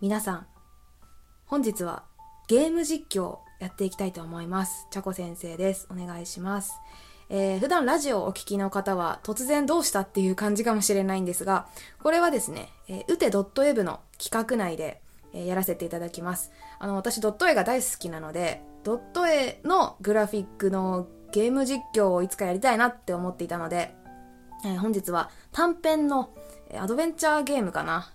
皆さん、本日はゲーム実況やっていきたいと思います。ちゃこ先生です。お願いします。えー、普段ラジオをお聞きの方は突然どうしたっていう感じかもしれないんですが、これはですね、えー、うて .web の企画内で、えー、やらせていただきます。あの、私ドット絵が大好きなので、ドット絵のグラフィックのゲーム実況をいつかやりたいなって思っていたので、えー、本日は短編のアドベンチャーゲームかな。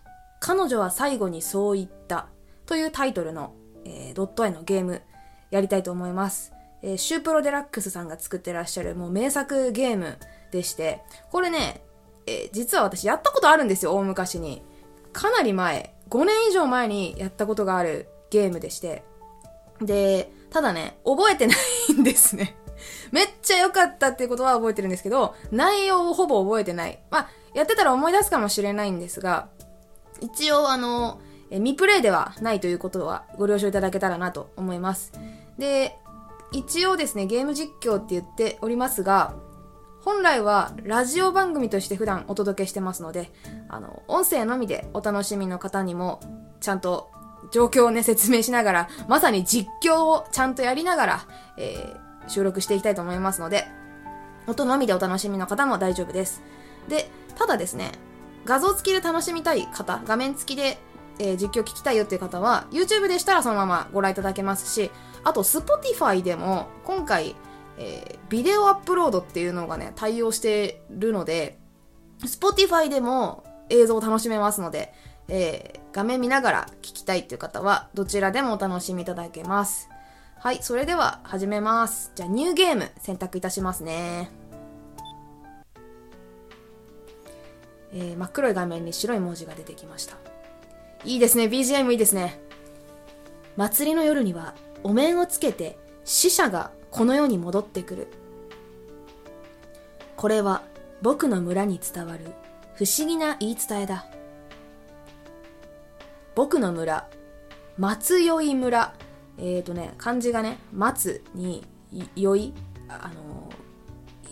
彼女は最後にそう言ったというタイトルの、えードット絵のゲームやりたいと思います。えーシュープロデラックスさんが作ってらっしゃるもう名作ゲームでして、これね、えー実は私やったことあるんですよ、大昔に。かなり前、5年以上前にやったことがあるゲームでして。で、ただね、覚えてないんですね。めっちゃ良かったっていうことは覚えてるんですけど、内容をほぼ覚えてない。まあ、やってたら思い出すかもしれないんですが、一応あの、え未プレイではないということはご了承いただけたらなと思います。で、一応ですね、ゲーム実況って言っておりますが、本来はラジオ番組として普段お届けしてますので、あの、音声のみでお楽しみの方にも、ちゃんと状況をね、説明しながら、まさに実況をちゃんとやりながら、えー収録していきたいと思いますので、音のみでお楽しみの方も大丈夫です。で、ただですね、画像付きで楽しみたい方、画面付きで、えー実況聞きたいよっていう方は、YouTube でしたらそのままご覧いただけますし、あと Spotify でも今回、えービデオアップロードっていうのがね、対応してるので、Spotify でも映像を楽しめますので、えー画面見ながら聞きたいっていう方は、どちらでもお楽しみいただけます。はい、それでは始めます。じゃあ、ニューゲーム選択いたしますね。えー真っ黒い画面に白い文字が出てきました。いいですね、BGM いいですね。祭りの夜には、お面をつけて死者がこの世に戻ってくる。これは僕の村に伝わる不思議な言い伝えだ。僕の村、松酔い村。えーとね、漢字がね、松に、酔い、あのー、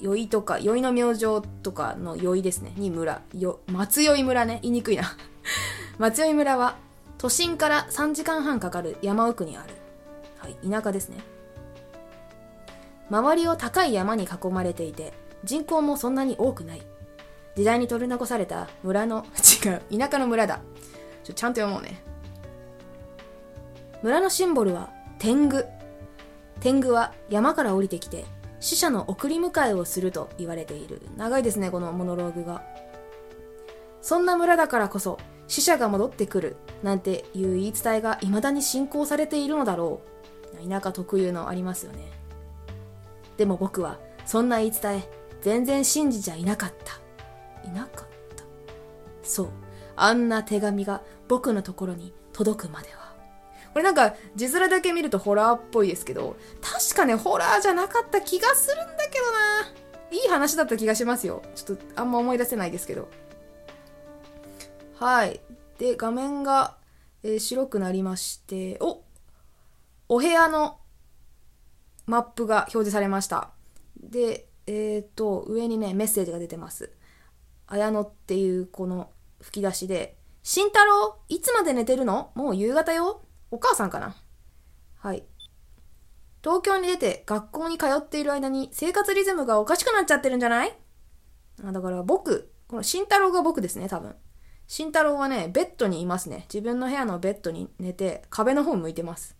酔いとか、酔いの明星とかの酔いですね、に村。よ松酔い村ね、言いにくいな。松酔村は、都心から3時間半かかる山奥にある。はい、田舎ですね。周りを高い山に囲まれていて、人口もそんなに多くない。時代に取り残された村の、違う、田舎の村だ。ちょ、ちゃんと読もうね。村のシンボルは天狗。天狗は山から降りてきて死者の送り迎えをすると言われている。長いですね、このモノローグが。そんな村だからこそ死者が戻ってくるなんていう言い伝えが未だに信仰されているのだろう。田舎特有のありますよね。でも僕はそんな言い伝え全然信じちゃいなかった。いなかった。そう。あんな手紙が僕のところに届くまでは。これなんか字面だけ見るとホラーっぽいですけど、確かね、ホラーじゃなかった気がするんだけどな。いい話だった気がしますよ。ちょっとあんま思い出せないですけど。はい。で、画面が、えー白くなりまして、おお部屋のマップが表示されました。で、えっ、と、上にね、メッセージが出てます。綾乃っていうこの吹き出しで、慎太郎いつまで寝てるの？もう夕方よお母さんかな？はい。東京に出て学校に通っている間に生活リズムがおかしくなっちゃってるんじゃない？あだから僕、この慎太郎が僕ですね、多分。慎太郎はね、ベッドにいますね。自分の部屋のベッドに寝て、壁の方向いてます。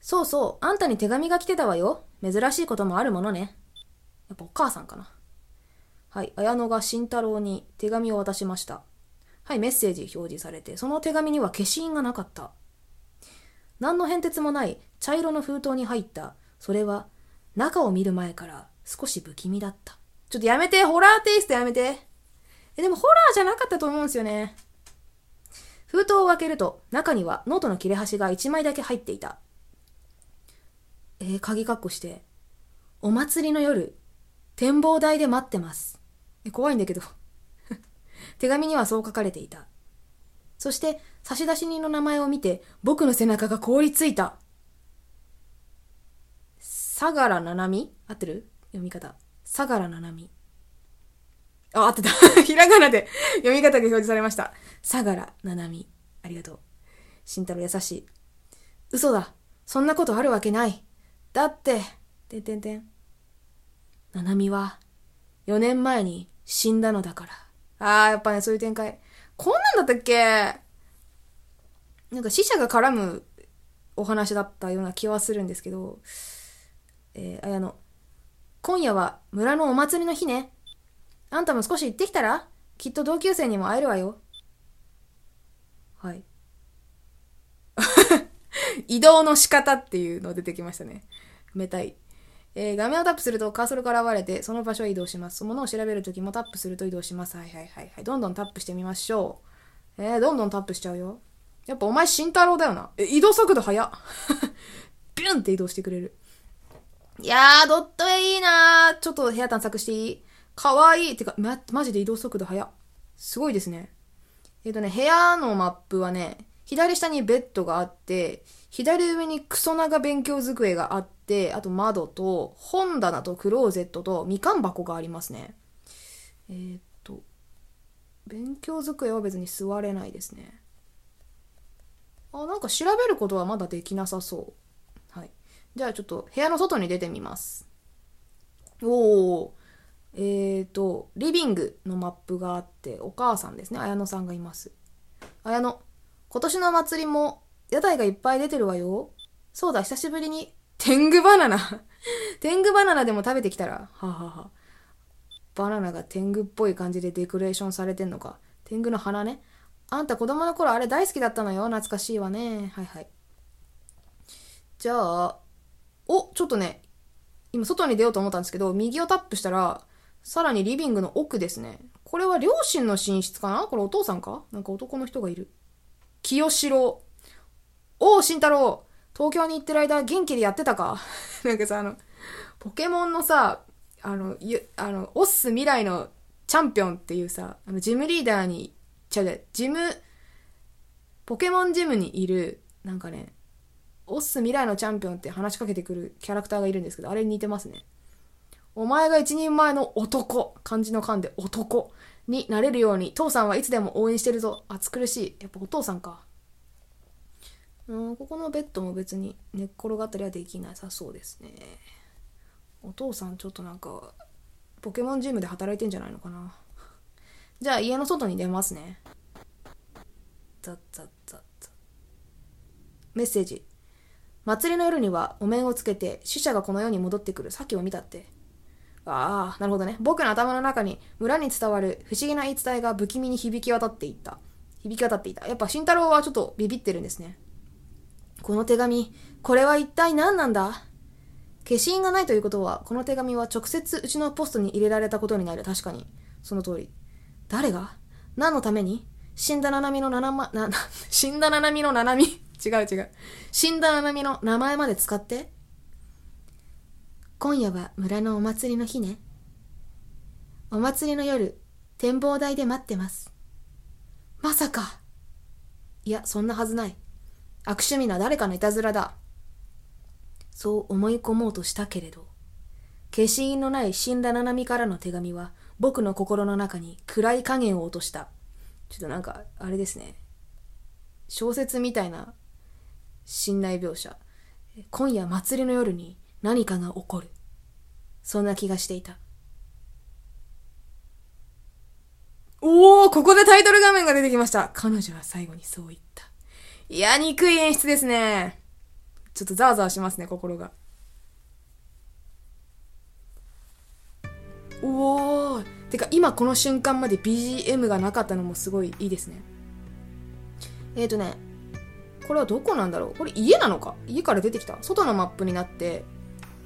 そうそう、あんたに手紙が来てたわよ。珍しいこともあるものね。やっぱお母さんかな。はい、綾乃が慎太郎に手紙を渡しました。はい、メッセージ表示されて、その手紙には消印がなかった。何の変哲もない茶色の封筒に入った。それは、中を見る前から少し不気味だった。ちょっとやめて、ホラーテイストやめて。え、でもホラーじゃなかったと思うんですよね。封筒を開けると、中にはノートの切れ端が1枚だけ入っていた。えー、鍵括弧して、お祭りの夜、展望台で待ってます。え、怖いんだけど。手紙にはそう書かれていた。そして、差出人の名前を見て、僕の背中が凍りついた。相良ななみ合ってる？読み方。相良ななみ。あ、合ってた。ひらがなで読み方が表示されました。相良ななみ。ありがとう。慎太郎優しい。嘘だ。そんなことあるわけない。だって、てんてんてん。ななみは、4年前に死んだのだから。あー、やっぱね、そういう展開。こんなんだったっけ？なんか死者が絡むお話だったような気はするんですけど、えー、綾野。今夜は村のお祭りの日ね。あんたも少し行ってきたら？きっと同級生にも会えるわよ。はい。移動の仕方っていうの出てきましたね。めたい。えー、画面をタップするとカーソルから現れて、その場所へ移動します。そのものを調べるときもタップすると移動します。はいはいはいはい。どんどんタップしてみましょう。えー、どんどんタップしちゃうよ。やっぱお前慎太郎だよな。え、移動速度速っ。ビュンって移動してくれる。いやー、ドット絵いいなー。ちょっと部屋探索していい？かわいい。てか、ま、マジで移動速度速っ。すごいですね。えっ、ー、とね、部屋のマップはね、左下にベッドがあって、左上にクソ長勉強机があって、あと窓と、本棚とクローゼットとみかん箱がありますね。えー、っと、勉強机は別に座れないですね。あ、なんか調べることはまだできなさそう。はい。じゃあちょっと部屋の外に出てみます。おー。えーと、リビングのマップがあって、お母さんですね。綾乃さんがいます。綾乃、今年の祭りも屋台がいっぱい出てるわよ。そうだ、久しぶりに。天狗バナナ 天狗バナナでも食べてきたら。ははは。バナナが天狗っぽい感じでデコレーションされてんのか。天狗の花ね。あんた子供の頃あれ大好きだったのよ。懐かしいわね。はいはい。じゃあ、お、ちょっとね、今外に出ようと思ったんですけど、右をタップしたら、さらにリビングの奥ですね。これは両親の寝室かな？これお父さんか？なんか男の人がいる。清志郎。おう、慎太郎東京に行ってる間元気でやってたか？なんかさ、あの、ポケモンのさ、あの、ゆあの、オッス未来のチャンピオンっていうさ、あの、ジムリーダーに、ちゃうジム、ポケモンジムにいる、なんかね、オッス未来のチャンピオンって話しかけてくるキャラクターがいるんですけど、あれに似てますね。お前が一人前の男、漢字の漢で男になれるように、父さんはいつでも応援してるぞ。暑苦しい。やっぱお父さんか。うん、ここのベッドも別に寝っ転がったりはできなさそうですね。お父さんちょっとなんか、ポケモンジムで働いてんじゃないのかな。じゃあ家の外に出ますね。ザッザッザッザッ。メッセージ。祭りの夜にはお面をつけて死者がこの世に戻ってくる。さっきも見たって。ああ、なるほどね。僕の頭の中に村に伝わる不思議な言い伝えが不気味に響き渡っていった。響き渡っていた。やっぱ慎太郎はちょっとビビってるんですね。この手紙、これは一体何なんだ？消印がないということは、この手紙は直接うちのポストに入れられたことになる。確かに。その通り。誰が？何のために？死んだ七海の七ま、な、死んだ七海の七海？違う違う。死んだ七海の名前まで使って今夜は村のお祭りの日ね。お祭りの夜、展望台で待ってます。まさか。いや、そんなはずない。悪趣味な誰かのいたずらだ。そう思い込もうとしたけれど、消印のない死んだ七海からの手紙は、僕の心の中に暗い影を落とした。ちょっとなんか、あれですね。小説みたいな信頼描写。今夜祭りの夜に何かが起こる。そんな気がしていた。おー、ここでタイトル画面が出てきました。彼女は最後にそう言った。いや、憎い演出ですね。ちょっとザワザワしますね、心が。おー。てか、今この瞬間まで BGM がなかったのもすごいいいですね。えーとね、これはどこなんだろう？これ家なのか？家から出てきた外のマップになって、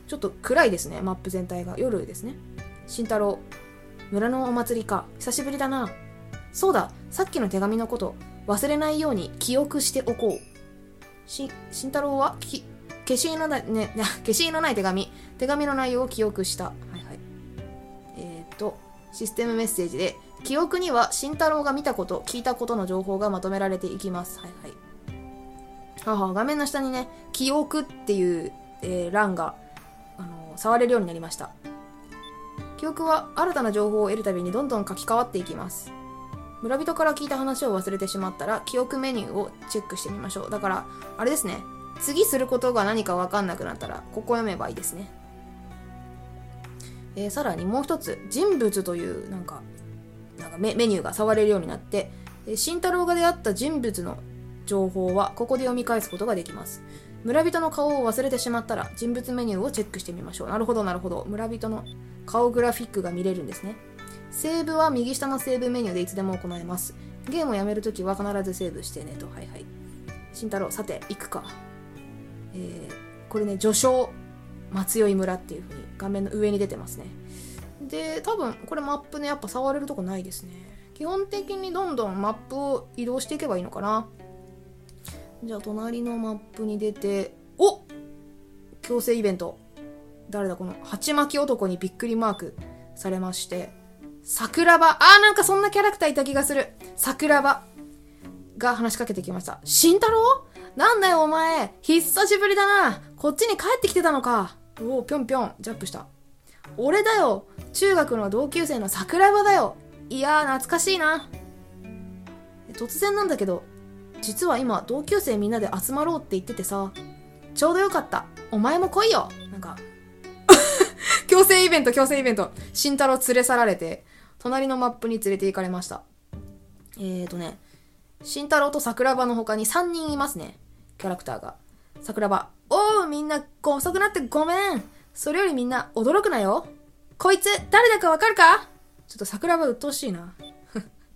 ちょっと暗いですね、マップ全体が。夜ですね。慎太郎。村のお祭りか。久しぶりだな。そうだ、さっきの手紙のこと、忘れないように記憶しておこう。し、慎太郎はき、消印のない、ね、消印のない手紙。手紙の内容を記憶した。はいはい。えっ、と、システムメッセージで、記憶には慎太郎が見たこと、聞いたことの情報がまとめられていきます。はいはい。はは、画面の下にね、記憶っていう、えー、欄があの触れるようになりました記憶は新たな情報を得るたびにどんどん書き換わっていきます村人から聞いた話を忘れてしまったら記憶メニューをチェックしてみましょう。だからあれですね。次することが何か分かんなくなったらここ読めばいいですね。えー、さらにもう一つ。人物というなんかなんかメメニューが触れるようになって慎太郎が出会った人物の情報はここで読み返すことができます。村人の顔を忘れてしまったら人物メニューをチェックしてみましょう。なるほどなるほど。村人の顔グラフィックが見れるんですね。セーブは右下のセーブメニューでいつでも行えます。ゲームをやめるときは必ずセーブしてねと。はいはい。慎太郎さて行くか。えー、これね序章松酔村っていう風に画面の上に出てますね。で多分これマップねやっぱ触れるとこないですね。基本的にどんどんマップを移動していけばいいのかな。じゃあ隣のマップに出てお!強制イベント。誰だこの鉢巻き男にびっくりマークされまして。桜庭。あーなんかそんなキャラクターいた気がする。桜庭。が話しかけてきました。慎太郎？なんだよお前。久しぶりだな。こっちに帰ってきてたのか。おおぴょんぴょん。ジャンプした。俺だよ。中学の同級生の桜庭だよ。いやー懐かしいな。突然なんだけど実は今同級生みんなで集まろうって言っててさちょうどよかった。お前も来いよ。なんか 強制イベント強制イベント。慎太郎連れ去られて。隣のマップに連れて行かれました。えーとね慎太郎と桜庭の他に3人いますね。キャラクターが。桜庭おうみんな遅くなってごめん。それよりみんな驚くなよ。こいつ誰だかわかるか？ちょっと桜庭鬱陶しいな。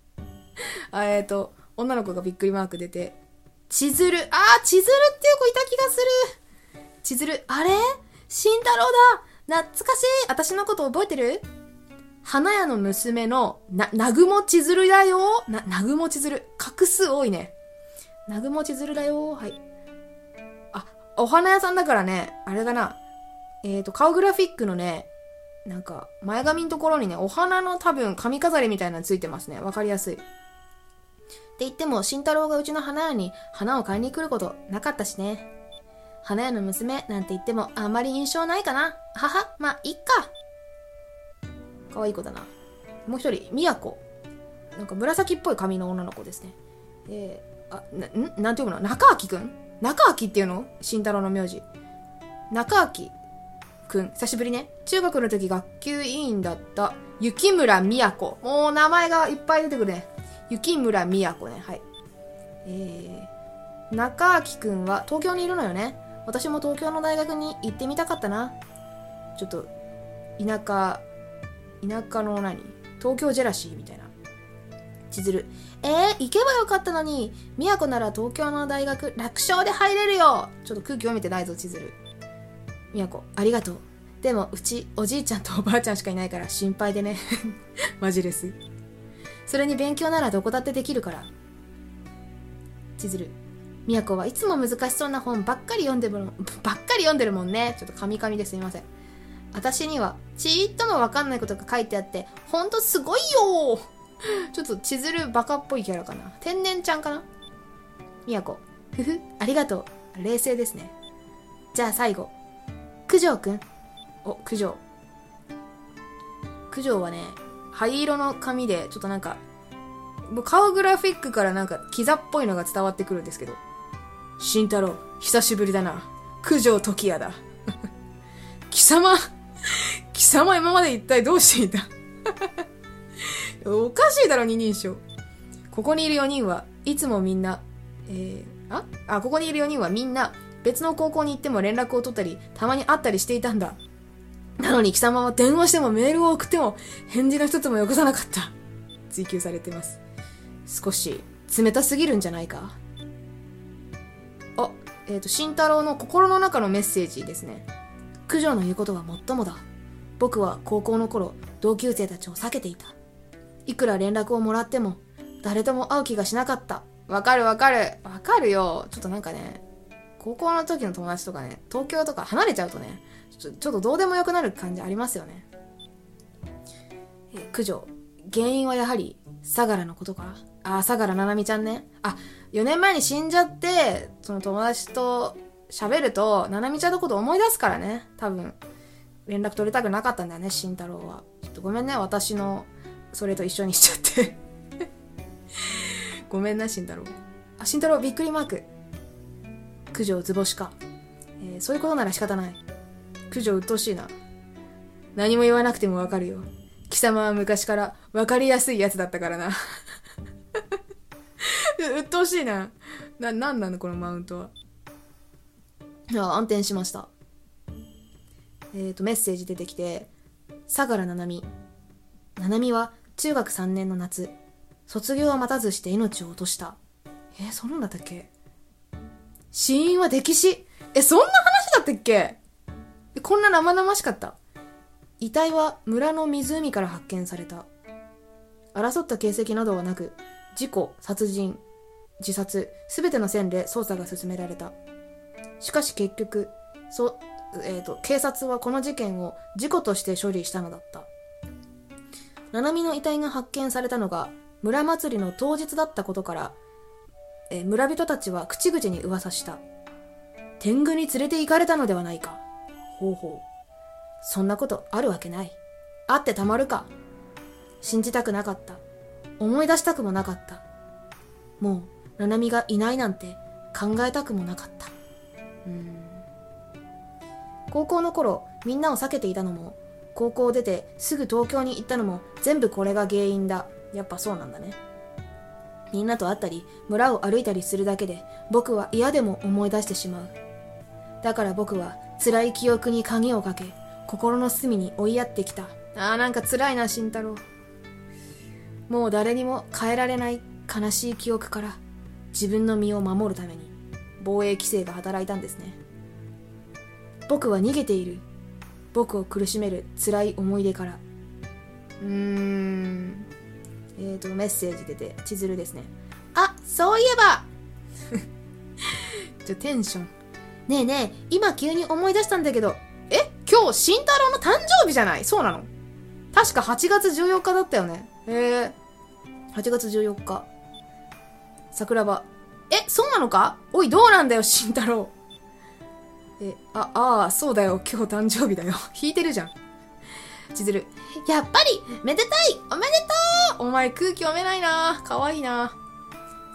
あえ、ー、と女の子がびっくりマーク出て、千鶴、あー、千鶴っていう子いた気がする。千鶴、あれ？慎太郎だ。懐かしい。私のこと覚えてる？花屋の娘の、な、なぐも千鶴だよな、なぐも千鶴。画数多いね。なぐも千鶴だよはい。あ、お花屋さんだからね、あれだな。えっ、ー、と、顔グラフィックのね、なんか、前髪のところにね、お花の多分髪飾りみたいなのついてますね。わかりやすい。って言っても、慎太郎がうちの花屋に花を買いに来ることなかったしね。花屋の娘なんて言ってもあんまり印象ないかな。はは、まあ、いっか。かわい子だな。もう一人、みやこ。なんか紫っぽい髪の女の子ですね。えー、あ、な、んなんていうの？中明くん？中明っていうの？慎太郎の名字。中明くん、久しぶりね。中学の時学級委員だった雪村みやこ。もう名前がいっぱい出てくるね。雪村みや子ね。はい。えー、中明くんは東京にいるのよね。私も東京の大学に行ってみたかったな。ちょっと、田舎、田舎の何？東京ジェラシーみたいな。千鶴。えー、行けばよかったのに、宮古なら東京の大学楽勝で入れるよちょっと空気読めてないぞ、千鶴。宮古、ありがとう。でも、うち、おじいちゃんとおばあちゃんしかいないから心配でね。マジです。それに勉強ならどこだってできるから。千鶴。みやこはいつも難しそうな本ばっかり読んでるばっかり読んでるもんね。ちょっとカミカミですみません。私には、ちーっともわかんないことが書いてあって、ほんとすごいよ ちょっと千鶴バカっぽいキャラかな。天然ちゃんかな？みやこ。ふふ、ありがとう。冷静ですね。じゃあ最後。九条くん。お、九条。九条はね、灰色の髪で、ちょっとなんか、顔グラフィックからなんか、キザっぽいのが伝わってくるんですけど。慎太郎、久しぶりだな。九条時矢だ。貴様、貴様今まで一体どうしていた？おかしいだろ、二人称。ここにいる4人はいつもみんな、えー、あ？あ、ここにいる4人はみんな別の高校に行っても連絡を取ったり、たまに会ったりしていたんだ。なのに貴様は電話してもメールを送っても返事の一つもよこさなかった。追求されてます。少し冷たすぎるんじゃないか？あ、えっ、ー、と、慎太郎の心の中のメッセージですね。九条の言うことはもっともだ。僕は高校の頃、同級生たちを避けていた。いくら連絡をもらっても、誰とも会う気がしなかった。わかるわかる。わかるよ。ちょっとなんかね、高校の時の友達とかね、東京とか離れちゃうとね、ちょちょっとどうでもよくなる感じありますよね。え、九条。原因はやはり、相良のことか？あ、相良ななみちゃんね。あ、4年前に死んじゃって、その友達と喋ると、ななみちゃんのこと思い出すからね。多分、連絡取りたくなかったんだよね、慎太郎はちょっ。とごめんね、私の、それと一緒にしちゃって。ごめんな、慎太郎。あ、慎太郎、びっくりマーク。九条図星か。えーそういうことなら仕方ない。九条鬱陶しいな。何も言わなくてもわかるよ。貴様は昔からわかりやすいやつだったからな。鬱陶しいな。な、なんなのこのマウントは。あ、暗転しました。えっ、と、メッセージ出てきて、相良七海。七海は中学3年の夏、卒業は待たずして命を落とした。えー、そんなんだったっけ？死因は溺死。え、そんな話だったっけ？こんな生々しかった。遺体は村の湖から発見された。争った形跡などはなく、事故、殺人、自殺、すべての線で捜査が進められた。しかし結局、そ、えーと、警察はこの事件を事故として処理したのだった。七海の遺体が発見されたのが村祭りの当日だったことから、えー村人たちは口々に噂した。天狗に連れて行かれたのではないか。ほうほう。そんなことあるわけない。あってたまるか。信じたくなかった。思い出したくもなかった。もう、七海がいないなんて考えたくもなかった。うん。高校の頃、みんなを避けていたのも、高校を出てすぐ東京に行ったのも全部これが原因だ。やっぱそうなんだね。みんなと会ったり、村を歩いたりするだけで、僕は嫌でも思い出してしまう。だから僕は辛い記憶に鍵をかけ、心の隅に追いやってきた。あーなんか辛いな、慎太郎。もう誰にも変えられない悲しい記憶から自分の身を守るために防衛規制が働いたんですね。僕は逃げている。僕を苦しめる辛い思い出から。うーん。えーと、メッセージ出て、千鶴ですね。あ、そういえば ちょ、テンション。ねえねえ、今急に思い出したんだけど、え今日、慎太郎の誕生日じゃない？そうなの？確か8月14日だったよね。へえ。8月14日。桜庭。え、そうなのか？おい、どうなんだよ、慎太郎。え、あ、ああ、そうだよ、今日誕生日だよ。弾いてるじゃん。千鶴。やっぱり、めでたいおめでとうお前空気読めないなかわいいな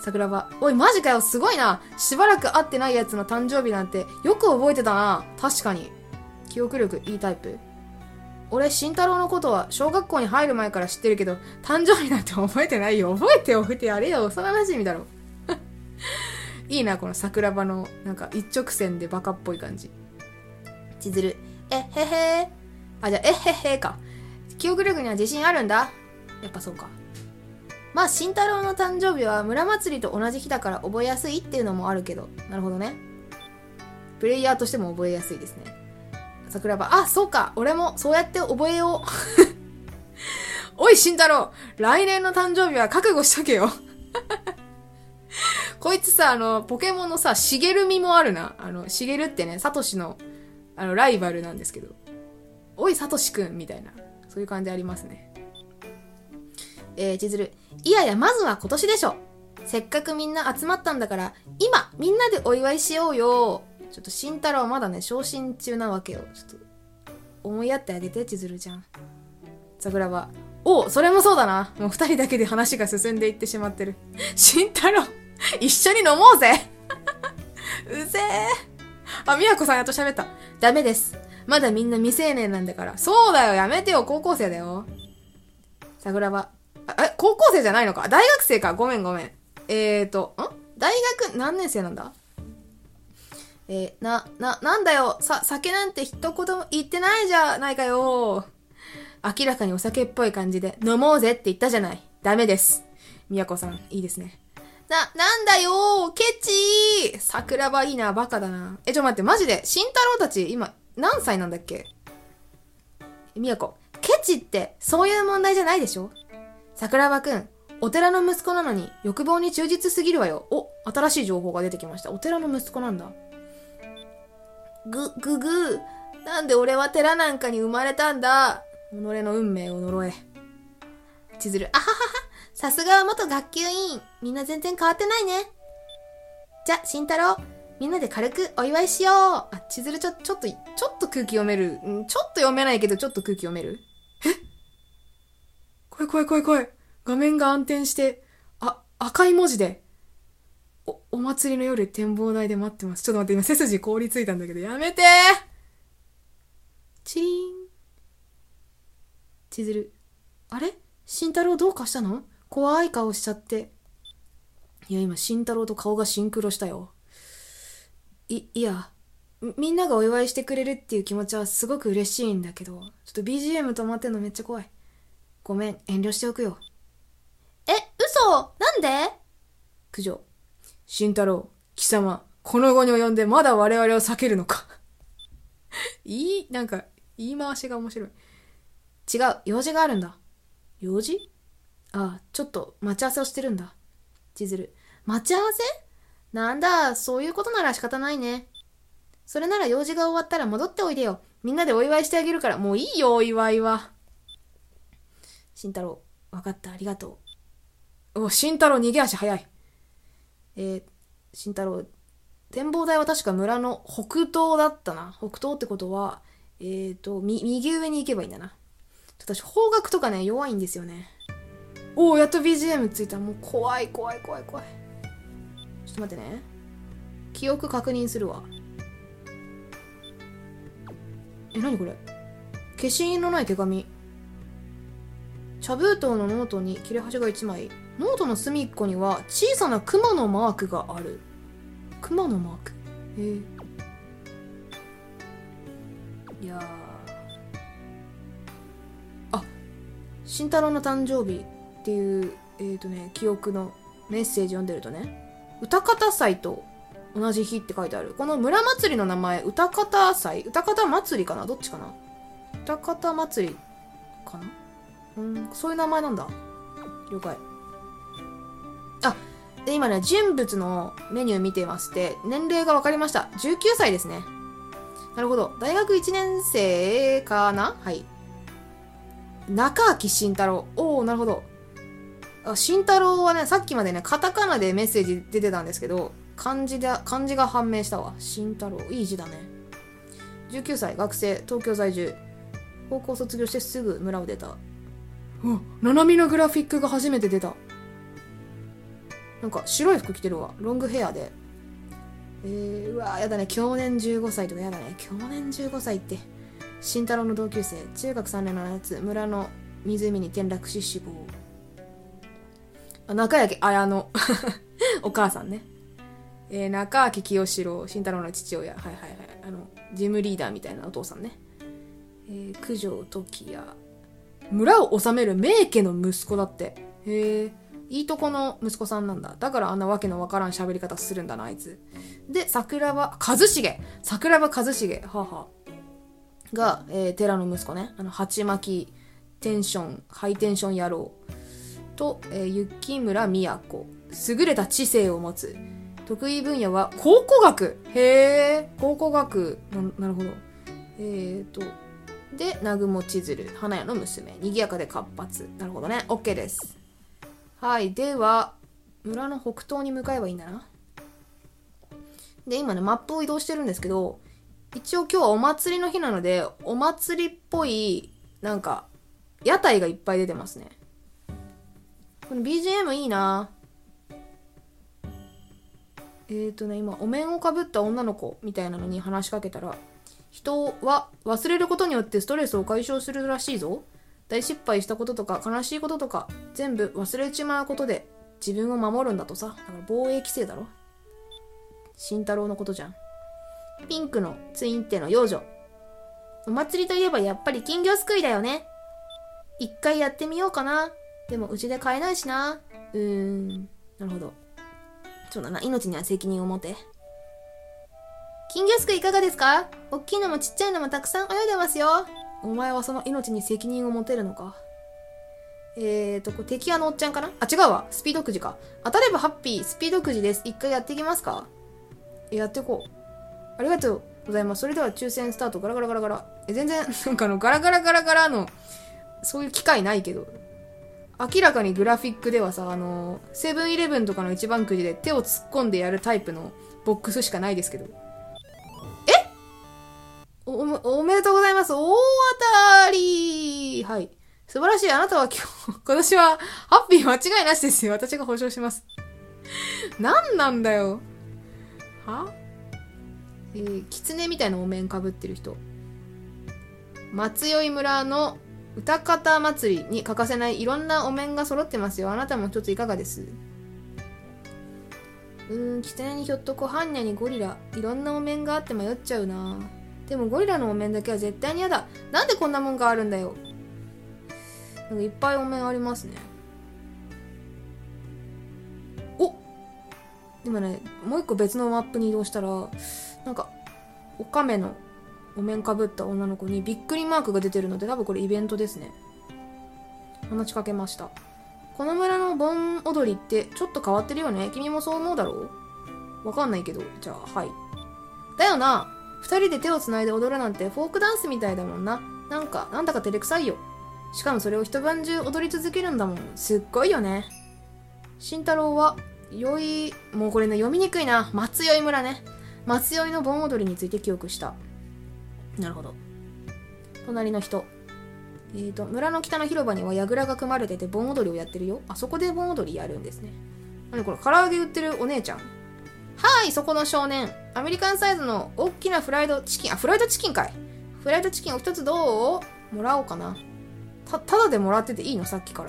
桜庭。おい、マジかよ、すごいな。しばらく会ってないやつの誕生日なんて、よく覚えてたな。確かに。記憶力いいタイプ。俺、慎太郎のことは小学校に入る前から知ってるけど、誕生日なんて覚えてないよ。覚えておいてやれよ。幼馴染だろ。いいな、この桜庭の、なんか一直線でバカっぽい感じ。千鶴。え、へへー。あ、じゃあ、えへへか。記憶力には自信あるんだ。やっぱそうか。まあ、慎太郎の誕生日は村祭りと同じ日だから覚えやすいっていうのもあるけど。なるほどね。プレイヤーとしても覚えやすいですね。桜庭。あ、そうか。俺もそうやって覚えよう。おい、慎太郎。来年の誕生日は覚悟しとけよ。こいつさ、あの、ポケモンのさ、しげるみもあるな。あの、しげるってね、サトシの、あの、ライバルなんですけど。おい、サトシくんみたいな。そういう感じありますね。えー、千鶴。いやいや、まずは今年でしょ。せっかくみんな集まったんだから、今、みんなでお祝いしようよ。ちょっと、慎太郎まだね、昇進中なわけよ。ちょっと、思いやってあげて、千鶴ちゃん。桜は、おうそれもそうだな。もう二人だけで話が進んでいってしまってる。慎太郎、一緒に飲もうぜ うぜえ。あ、みやこさんやっと喋った。ダメです。まだみんな未成年なんだから。そうだよ、やめてよ、高校生だよ。桜は、あ、え、高校生じゃないのか？大学生か。ごめんごめん。えーと、ん？大学何年生なんだ？えーな、な、なんだよ。さ、酒なんて一言も言ってないじゃないかよ。明らかにお酒っぽい感じで、飲もうぜって言ったじゃない。ダメです。みやこさん、いいですね。な、なんだよケチー桜庭いいな、バカだな。え、ちょ待って、マジで、慎太郎たち、今、何歳なんだっけ？みやこ、ケチって、そういう問題じゃないでしょ？桜庭くん、お寺の息子なのに、欲望に忠実すぎるわよ。お、新しい情報が出てきました。お寺の息子なんだ。ぐ、ぐぐー。なんで俺は寺なんかに生まれたんだ。己の運命を呪え。千鶴、あははは。さすがは元学級委員。みんな全然変わってないね。じゃ、慎太郎。みんなで軽くお祝いしよう。あ、千鶴ちょ、ちょっと、ちょっと空気読める。んちょっと読めないけど、ちょっと空気読める？え？怖い怖い怖い。画面が暗転して、あ、赤い文字で、お、お祭りの夜展望台で待ってます。ちょっと待って、今背筋凍りついたんだけど、やめてチリーン。千鶴。あれ？慎太郎どうかしたの？怖い顔しちゃって。いや、今、慎太郎と顔がシンクロしたよ。い、いや、みみんながお祝いしてくれるっていう気持ちはすごく嬉しいんだけど、ちょっと BGM 止まってんのめっちゃ怖い。ごめん、遠慮しておくよ。え、嘘？なんで？九条。慎太郎、貴様、この後に及んでまだ我々を避けるのか。いい、なんか、言い回しが面白い。違う、用事があるんだ。用事？あ、ちょっと待ち合わせをしてるんだ。千鶴。待ち合わせ？なんだ、そういうことなら仕方ないね。それなら用事が終わったら戻っておいでよ。みんなでお祝いしてあげるから、もういいよ、お祝いは。慎太郎、わかった、ありがとう。お、慎太郎逃げ足早い。えー、慎太郎、展望台は確か村の北東だったな。北東ってことは、えーと、右上に行けばいいんだな。ちょっと私、方角とかね、弱いんですよね。おお、やっと BGM ついた。もう怖い、怖い、怖い、怖い。ちょっと待ってね。記憶確認するわ。え、なにこれ？消印のない手紙。茶封筒のノートに切れ端が1枚。ノートの隅っこには小さな熊のマークがある。熊のマーク？へえ。いやー。あ、慎太郎の誕生日っていう、えっ、ー、とね、記憶のメッセージ読んでるとね、歌方祭と同じ日って書いてある。この村祭りの名前、歌方祭歌方祭りかな？どっちかな？歌方祭りかな？うん、そういう名前なんだ。了解。あ、で、今ね、人物のメニュー見てまして、年齢が分かりました。19歳ですね。なるほど。大学1年生かな？はい。中明慎太郎。おおなるほど。あ、慎太郎はね、さっきまでね、カタカナでメッセージ出てたんですけど、漢字で、漢字が判明したわ。慎太郎。いい字だね。19歳、学生、東京在住。高校卒業してすぐ村を出た。うわ、ナナミのグラフィックが初めて出た。なんか白い服着てるわ。ロングヘアで。えー、うわやだね。去年15歳とかやだね。去年15歳って。慎太郎の同級生。中学3年の夏、村の湖に転落し死亡。中焼綾乃。お母さんね。えー、中明清志郎、慎太郎の父親。はいはいはい。あの、ジムリーダーみたいなお父さんね。えー、九条時也。村を治める名家の息子だって。へえ。いいとこの息子さんなんだ。だからあんなわけのわからん喋り方するんだな、あいつ。で、桜庭、和重桜庭和重、はあ、はあ、が、えー、寺の息子ね。あの、鉢巻き、テンション、ハイテンション野郎。と、えー、雪村都。優れた知性を持つ。得意分野は考古学へえ、考古学な、なるほど。えーと、で、南雲千鶴、花屋の娘、賑やかで活発。なるほどね。OK です。はい。では、村の北東に向かえばいいんだな。で、今ね、マップを移動してるんですけど、一応今日はお祭りの日なので、お祭りっぽい、なんか、屋台がいっぱい出てますね。この BGM いいなえーとね、今、お面をかぶった女の子みたいなのに話しかけたら、人は忘れることによってストレスを解消するらしいぞ。大失敗したこととか悲しいこととか全部忘れちまうことで自分を守るんだとさ。だから防衛規制だろ。慎太郎のことじゃん。ピンクのツインテの幼女。お祭りといえばやっぱり金魚すくいだよね。一回やってみようかな。でもうちで買えないしな。うーん。なるほど。そうだな。命には責任を持て。金魚すくいかがですか？大きいのもちっちゃいのもたくさん泳いでますよ。お前はその命に責任を持てるのか？えーと、これ敵屋のおっちゃんかな？あ、違うわ。スピードくじか。当たればハッピー、スピードくじです。一回やっていきますか？やっていこう。ありがとうございます。それでは抽選スタート。ガラガラガラガラ。え、全然、なんかあの、ガラガラガラガラの、そういう機会ないけど。明らかにグラフィックではさ、あの、セブンイレブンとかの一番くじで手を突っ込んでやるタイプのボックスしかないですけど。え？お、おめでとうございます。大当たりはい。素晴らしい。あなたは今日、今年は、ハッピー間違いなしですよ。私が保証します。何なんだよ。は？えー、狐みたいなお面かぶってる人。松酔村の歌方祭りに欠かせないいろんなお面が揃ってますよ。あなたも一ついかがです？うーん、狐にひょっとこ、般若にゴリラ。いろんなお面があって迷っちゃうなでもゴリラのお面だけは絶対に嫌だ。なんでこんなもんがあるんだよ。なんかいっぱいお面ありますね。お今ね、もう一個別のマップに移動したら、なんか、おかめのお面かぶった女の子にびっくりマークが出てるので、多分これイベントですね。話しかけました。この村の盆踊りってちょっと変わってるよね？君もそう思うだろう？わかんないけど、じゃあ、はい。だよな二人で手を繋いで踊るなんてフォークダンスみたいだもんな。なんか、なんだか照れくさいよ。しかもそれを一晩中踊り続けるんだもん。すっごいよね。慎太郎は、よい、もうこれね、読みにくいな。松酔い村ね。松酔いの盆踊りについて記憶した。なるほど。隣の人。えーと、村の北の広場には櫓が組まれてて盆踊りをやってるよ。あそこで盆踊りやるんですね。何これ、唐揚げ売ってるお姉ちゃん。はい、そこの少年。アメリカンサイズの大きなフライドチキン。あ、フライドチキンかい。フライドチキンを一つどうもらおうかな。た、ただでもらってていいの？さっきから。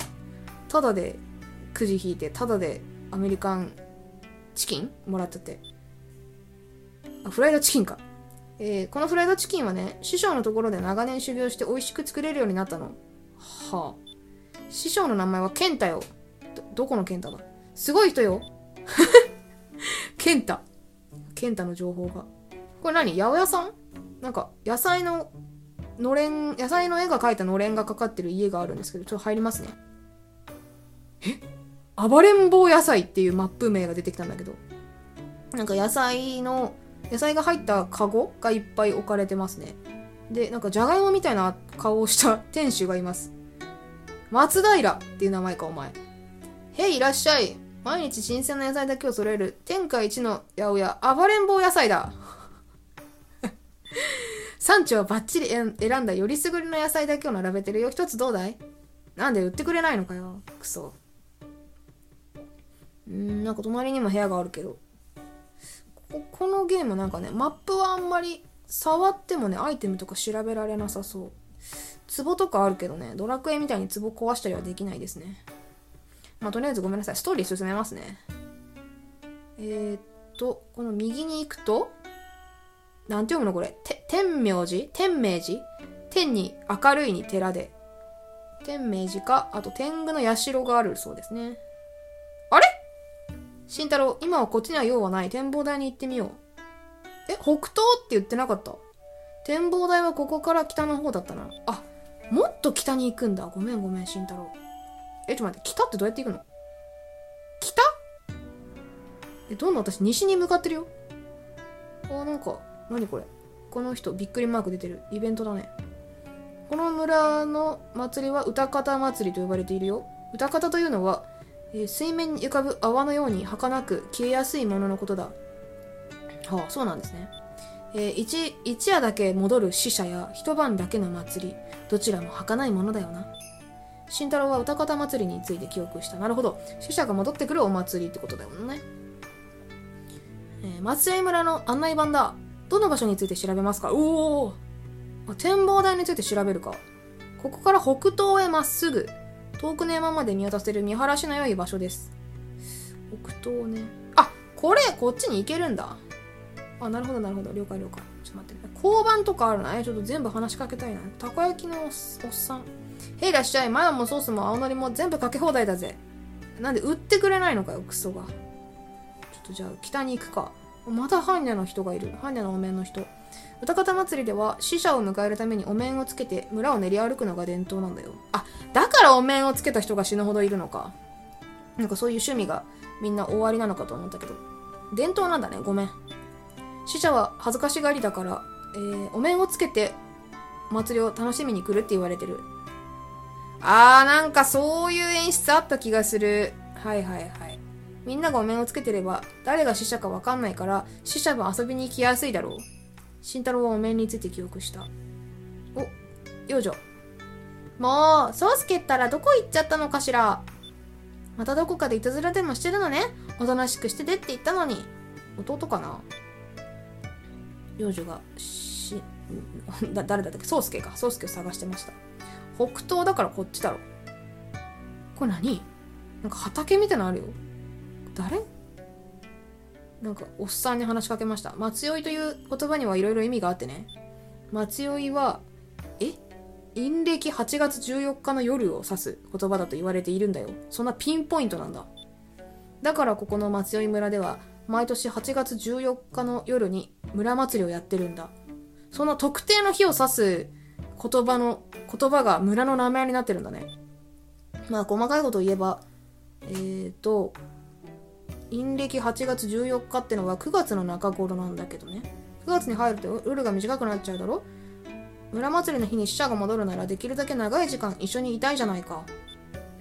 ただでくじ引いて、ただでアメリカンチキンもらってて。あ、フライドチキンか。えー、このフライドチキンはね、師匠のところで長年修行して美味しく作れるようになったの。はあ。師匠の名前はケンタよ。ど、どこのケンタだ？すごい人よ。ケンタ。ケンタの情報が。これ何？八百屋さん？なんか、野菜の、のれん、野菜の絵が描いたのれんがかかってる家があるんですけど、ちょっと入りますね。え？暴れん坊野菜っていうマップ名が出てきたんだけど。なんか野菜の、野菜が入ったカゴがいっぱい置かれてますね。で、なんかじゃがいもみたいな顔をした店主がいます。松平っていう名前か、お前。へい、いらっしゃい。毎日新鮮な野菜だけを揃える天下一の八百屋、暴れん坊野菜だ。産地はバッチリ選んだよりすぐりの野菜だけを並べてるよ。一つどうだい?なんで売ってくれないのかよ。くそ。うん、なんか隣にも部屋があるけど。ここのゲームなんかね、マップはあんまり触ってもね、アイテムとか調べられなさそう。壺とかあるけどね、ドラクエみたいに壺壊したりはできないですね。まあ、とりあえずごめんなさい。ストーリー進めますね。えー、っと、この右に行くと、なんて読むのこれ？て、天明寺？天明寺？天に明るいに寺で。天明寺か、あと天狗の社があるそうですね。あれ？慎太郎、今はこっちには用はない。展望台に行ってみよう。え、北東って言ってなかった？展望台はここから北の方だったな。あ、もっと北に行くんだ。ごめんごめん、慎太郎。え、ちょっと待って、北ってどうやって行くの？北？え、どんどん私西に向かってるよ。あ、なんか、何これ？この人、びっくりマーク出てる。イベントだね。この村の祭りは歌方祭りと呼ばれているよ。歌方というのは、え、水面に浮かぶ泡のように儚く消えやすいもののことだ。はあ、そうなんですね。えー、一、一夜だけ戻る死者や一晩だけの祭り、どちらも儚いものだよな。慎太郎は歌方祭りについて記憶した。なるほど。死者が戻ってくるお祭りってことだよね。えー、松江村の案内板だ。どの場所について調べますか？おお展望台について調べるか。ここから北東へまっすぐ。遠くの山まで見渡せる見晴らしの良い場所です。北東ね。あ、これ、こっちに行けるんだ。あ、なるほど、なるほど。了解、了解。ちょっと待って、交番とかあるな。え、ちょっと全部話しかけたいな。たこ焼きのおっさん。へい、いらっしゃい。マヨもソースも青のりも全部かけ放題だぜ。なんで売ってくれないのかよ、クソが。ちょっとじゃあ、北に行くか。また般若の人がいる。般若のお面の人。歌方祭りでは死者を迎えるためにお面をつけて村を練り歩くのが伝統なんだよ。あ、だからお面をつけた人が死ぬほどいるのか。なんかそういう趣味がみんな終わりなのかと思ったけど。伝統なんだね。ごめん。死者は恥ずかしがりだから、えー、お面をつけて祭りを楽しみに来るって言われてる。あー、なんかそういう演出あった気がする。はいはいはい。みんながお面をつけてれば、誰が死者かわかんないから、死者も遊びに行きやすいだろう。慎太郎はお面について記憶した。お、幼女。もう、宗介ったらどこ行っちゃったのかしら。またどこかでいたずらでもしてるのね。おとなしくしててって言ったのに。弟かな。幼女がし 誰だったっけ？宗介か。宗介を探してました。北東だからこっちだろ。これ何？なんか畑みたいなのあるよ。誰？なんかおっさんに話しかけました。松酔いという言葉にはいろいろ意味があってね。松酔いはえ？陰暦8月14日の夜を指す言葉だと言われているんだよ。そんなピンポイントなんだ。だからここの松酔村では毎年8月14日の夜に村祭りをやってるんだ。その特定の日を指す言葉の言葉が村の名前になってるんだね。まあ細かいことを言えばえーと陰暦8月14日ってのは9月の中頃なんだけどね。9月に入ると夜が短くなっちゃうだろ？村祭りの日に死者が戻るならできるだけ長い時間一緒にいたいじゃないか。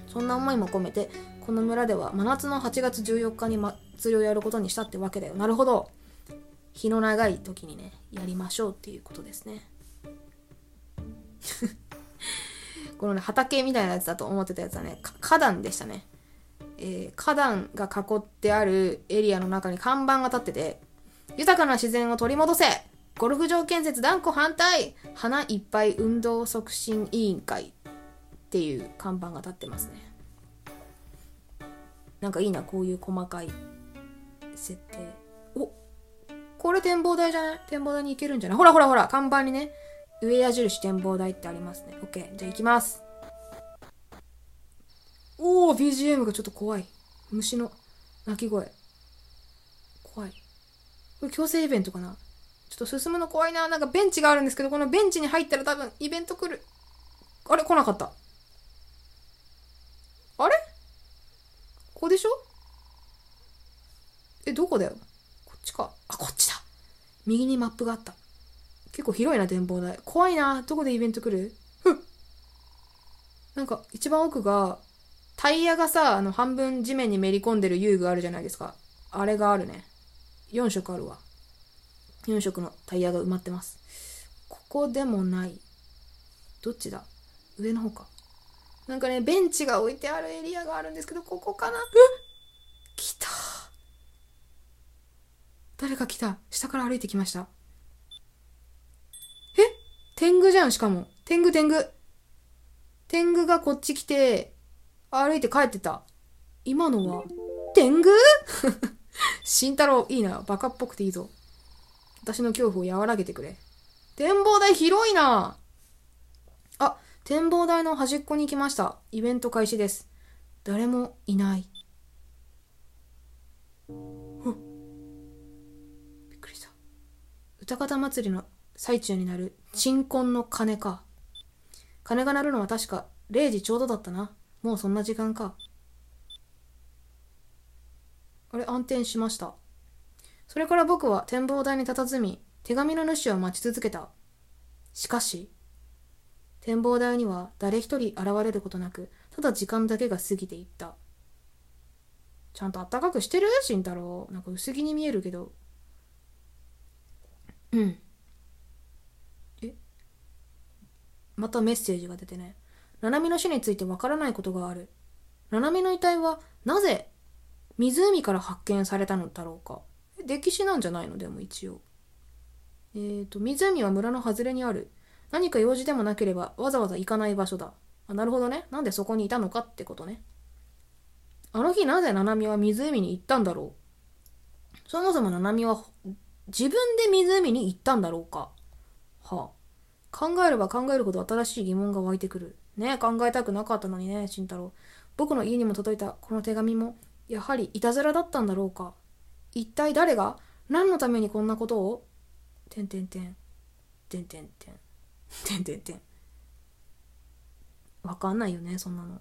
そんな思いも込めてこの村では真夏の8月14日に祭りをやることにしたってわけだよ。なるほど。日の長い時にねやりましょうっていうことですね。このね畑みたいなやつだと思ってたやつはね花壇でしたね。えー、花壇が囲ってあるエリアの中に看板が立ってて豊かな自然を取り戻せ。ゴルフ場建設断固反対。花いっぱい運動促進委員会。っていう看板が立ってますね。なんかいいなこういう細かい設定。おこれ展望台じゃない？展望台に行けるんじゃない？ほらほらほら看板にね上矢印展望台ってありますね。OK じゃあ行きます。おお BGM がちょっと怖い。虫の鳴き声。怖い。これ強制イベントかな？ちょっと進むの怖いな。なんかベンチがあるんですけどこのベンチに入ったら多分イベント来る。あれ来なかった。あれ？ここでしょ？えどこだよ？こっちか。あこっちだ。右にマップがあった。結構広いな展望台。怖いな。どこでイベント来る？ふっ。なんか一番奥がタイヤがさ、あの、半分地面にめり込んでる遊具あるじゃないですか。あれがあるね。4色あるわ。4色のタイヤが埋まってます。ここでもない。どっちだ？上の方か。なんかね、ベンチが置いてあるエリアがあるんですけど、ここかな？うっ来た誰か来た。下から歩いてきました。え？天狗じゃん、しかも。天狗天狗。天狗がこっち来て、歩いて帰ってた。今のは、天狗？慎太郎、いいな。バカっぽくていいぞ。私の恐怖を和らげてくれ。展望台広いなあ、展望台の端っこに来ました。イベント開始です。誰もいない。びっくりした。歌方祭りの最中になる鎮魂の鐘か。鐘が鳴るのは確か0時ちょうどだったな。もうそんな時間か。あれ、暗転しました。それから僕は展望台に佇み、手紙の主を待ち続けた。しかし、展望台には誰一人現れることなく、ただ時間だけが過ぎていった。ちゃんとあったかくしてる？慎太郎。なんか薄着に見えるけど。うん。え？またメッセージが出てね。七海の死についてわからないことがある。七海の遺体はなぜ湖から発見されたのだろうか。歴史なんじゃないの？でも一応。えっ、ー、と、湖は村の外れにある。何か用事でもなければわざわざ行かない場所だ。あ、なるほどね。なんでそこにいたのかってことね。あの日なぜ七海は湖に行ったんだろう？そもそも七海は自分で湖に行ったんだろうか？はあ。考えれば考えるほど新しい疑問が湧いてくる。ね考えたくなかったのにね、慎太郎。僕の家にも届いたこの手紙も、やはりいたずらだったんだろうか。一体誰が何のためにこんなことを？てんてんてん。てんてんてん。てんてんてん。わかんないよね、そんなの。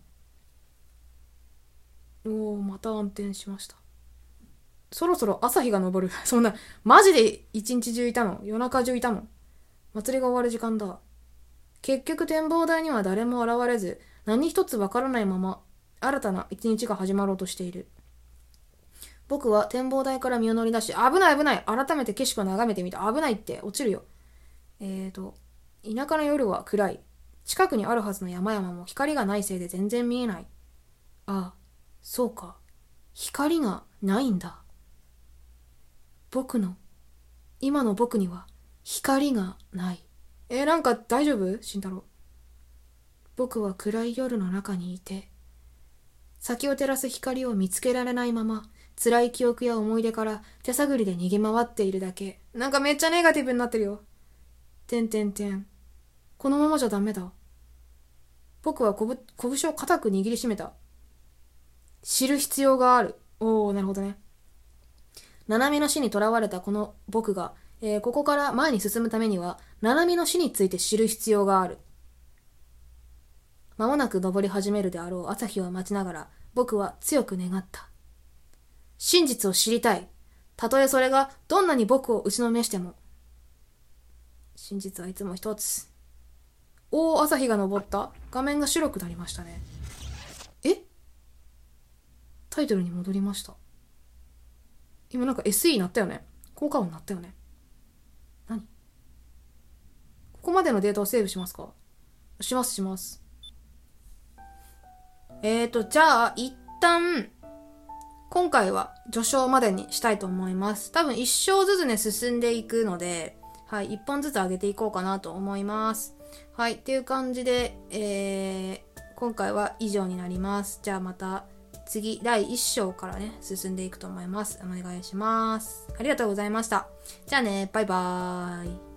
おおまた暗転しました。そろそろ朝日が昇る。そんな、マジで一日中いたの夜中中いたの祭りが終わる時間だ。結局展望台には誰も現れず、何一つわからないまま、新たな一日が始まろうとしている。僕は展望台から身を乗り出し、危ない危ない改めて景色を眺めてみた。危ないって落ちるよ。えーと、田舎の夜は暗い。近くにあるはずの山々も光がないせいで全然見えない。ああ、そうか。光がないんだ。僕の、今の僕には光がない。えーなんか大丈夫？慎太郎。僕は暗い夜の中にいて、先を照らす光を見つけられないまま、辛い記憶や思い出から手探りで逃げ回っているだけ。なんかめっちゃネガティブになってるよ。てんてんてん。このままじゃダメだ。僕はこぶ拳を固く握りしめた。知る必要がある。おおなるほどね。七海の死にとらわれたこの僕が、えーここから前に進むためには、七海の死について知る必要がある。間もなく登り始めるであろう朝日を待ちながら、僕は強く願った。真実を知りたい。たとえそれがどんなに僕を打ちのめしても。真実はいつも一つ。おお、朝日が昇った。画面が白くなりましたね。え？タイトルに戻りました。今なんか SE 鳴ったよね。効果音鳴ったよね。何こここまでのデータをセーブしますか？しますします。えーと、じゃあ、一旦、今回は序章までにしたいと思います。多分一章ずつね、進んでいくので、はい、一本ずつ上げていこうかなと思います。はい、っていう感じで、えー、今回は以上になります。じゃあまた次、第1章からね、進んでいくと思います。お願いします。ありがとうございました。じゃあね、バイバーイ。